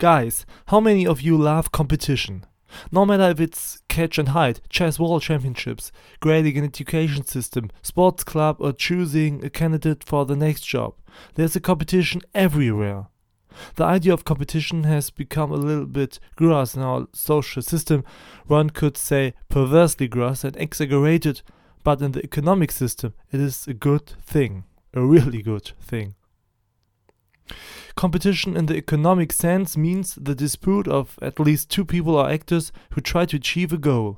Guys, how many of you love competition? No matter if it's catch and hide, chess world championships, grading an education system, sports club, or choosing a candidate for the next job, there's a competition everywhere. The idea of competition has become a little bit gross in our social system. One could say perversely gross and exaggerated, but in the economic system, it is a good thing, a really good thing. Competition in the economic sense means the dispute of at least two people or actors who try to achieve a goal.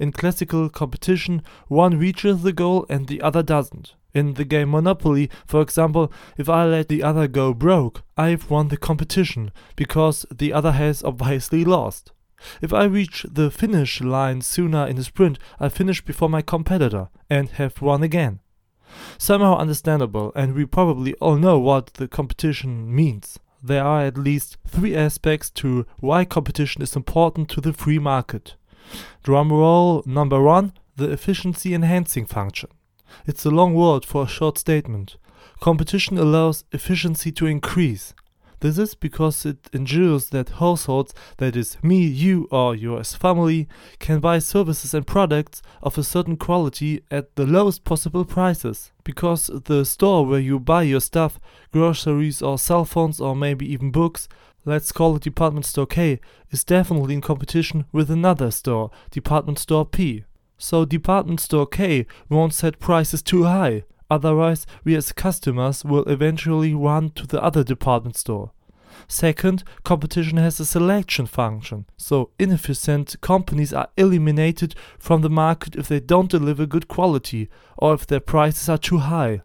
In classical competition, one reaches the goal and the other doesn't. In the game Monopoly, for example, if I let the other go broke, I've won the competition, because the other has obviously lost. If I reach the finish line sooner in a sprint, I finish before my competitor and have won again. Somehow understandable, and we probably all know what the competition means. There are at least three aspects to why competition is important to the free market. Drumroll number one the efficiency enhancing function. It's a long word for a short statement. Competition allows efficiency to increase. This is because it ensures that households, that is, me, you, or your family, can buy services and products of a certain quality at the lowest possible prices. Because the store where you buy your stuff, groceries or cell phones or maybe even books, let's call it department store K, is definitely in competition with another store, department store P. So department store K won't set prices too high, otherwise we as customers will eventually run to the other department store. Second, competition has a selection function, so inefficient companies are eliminated from the market if they don't deliver good quality or if their prices are too high.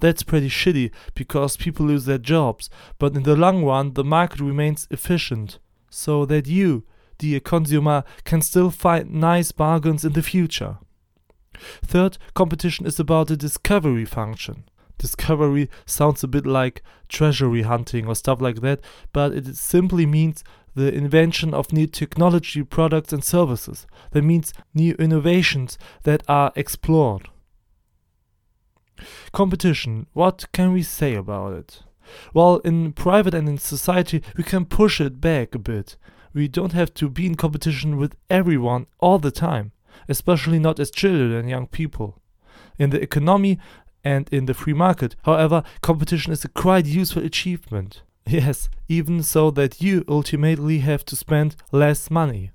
That's pretty shitty because people lose their jobs, but in the long run the market remains efficient, so that you, the consumer can still find nice bargains in the future. Third, competition is about the discovery function. Discovery sounds a bit like treasury hunting or stuff like that, but it simply means the invention of new technology products and services. That means new innovations that are explored. Competition, what can we say about it? Well, in private and in society, we can push it back a bit we don't have to be in competition with everyone all the time, especially not as children and young people. In the economy and in the free market, however, competition is a quite useful achievement. Yes, even so that you ultimately have to spend less money.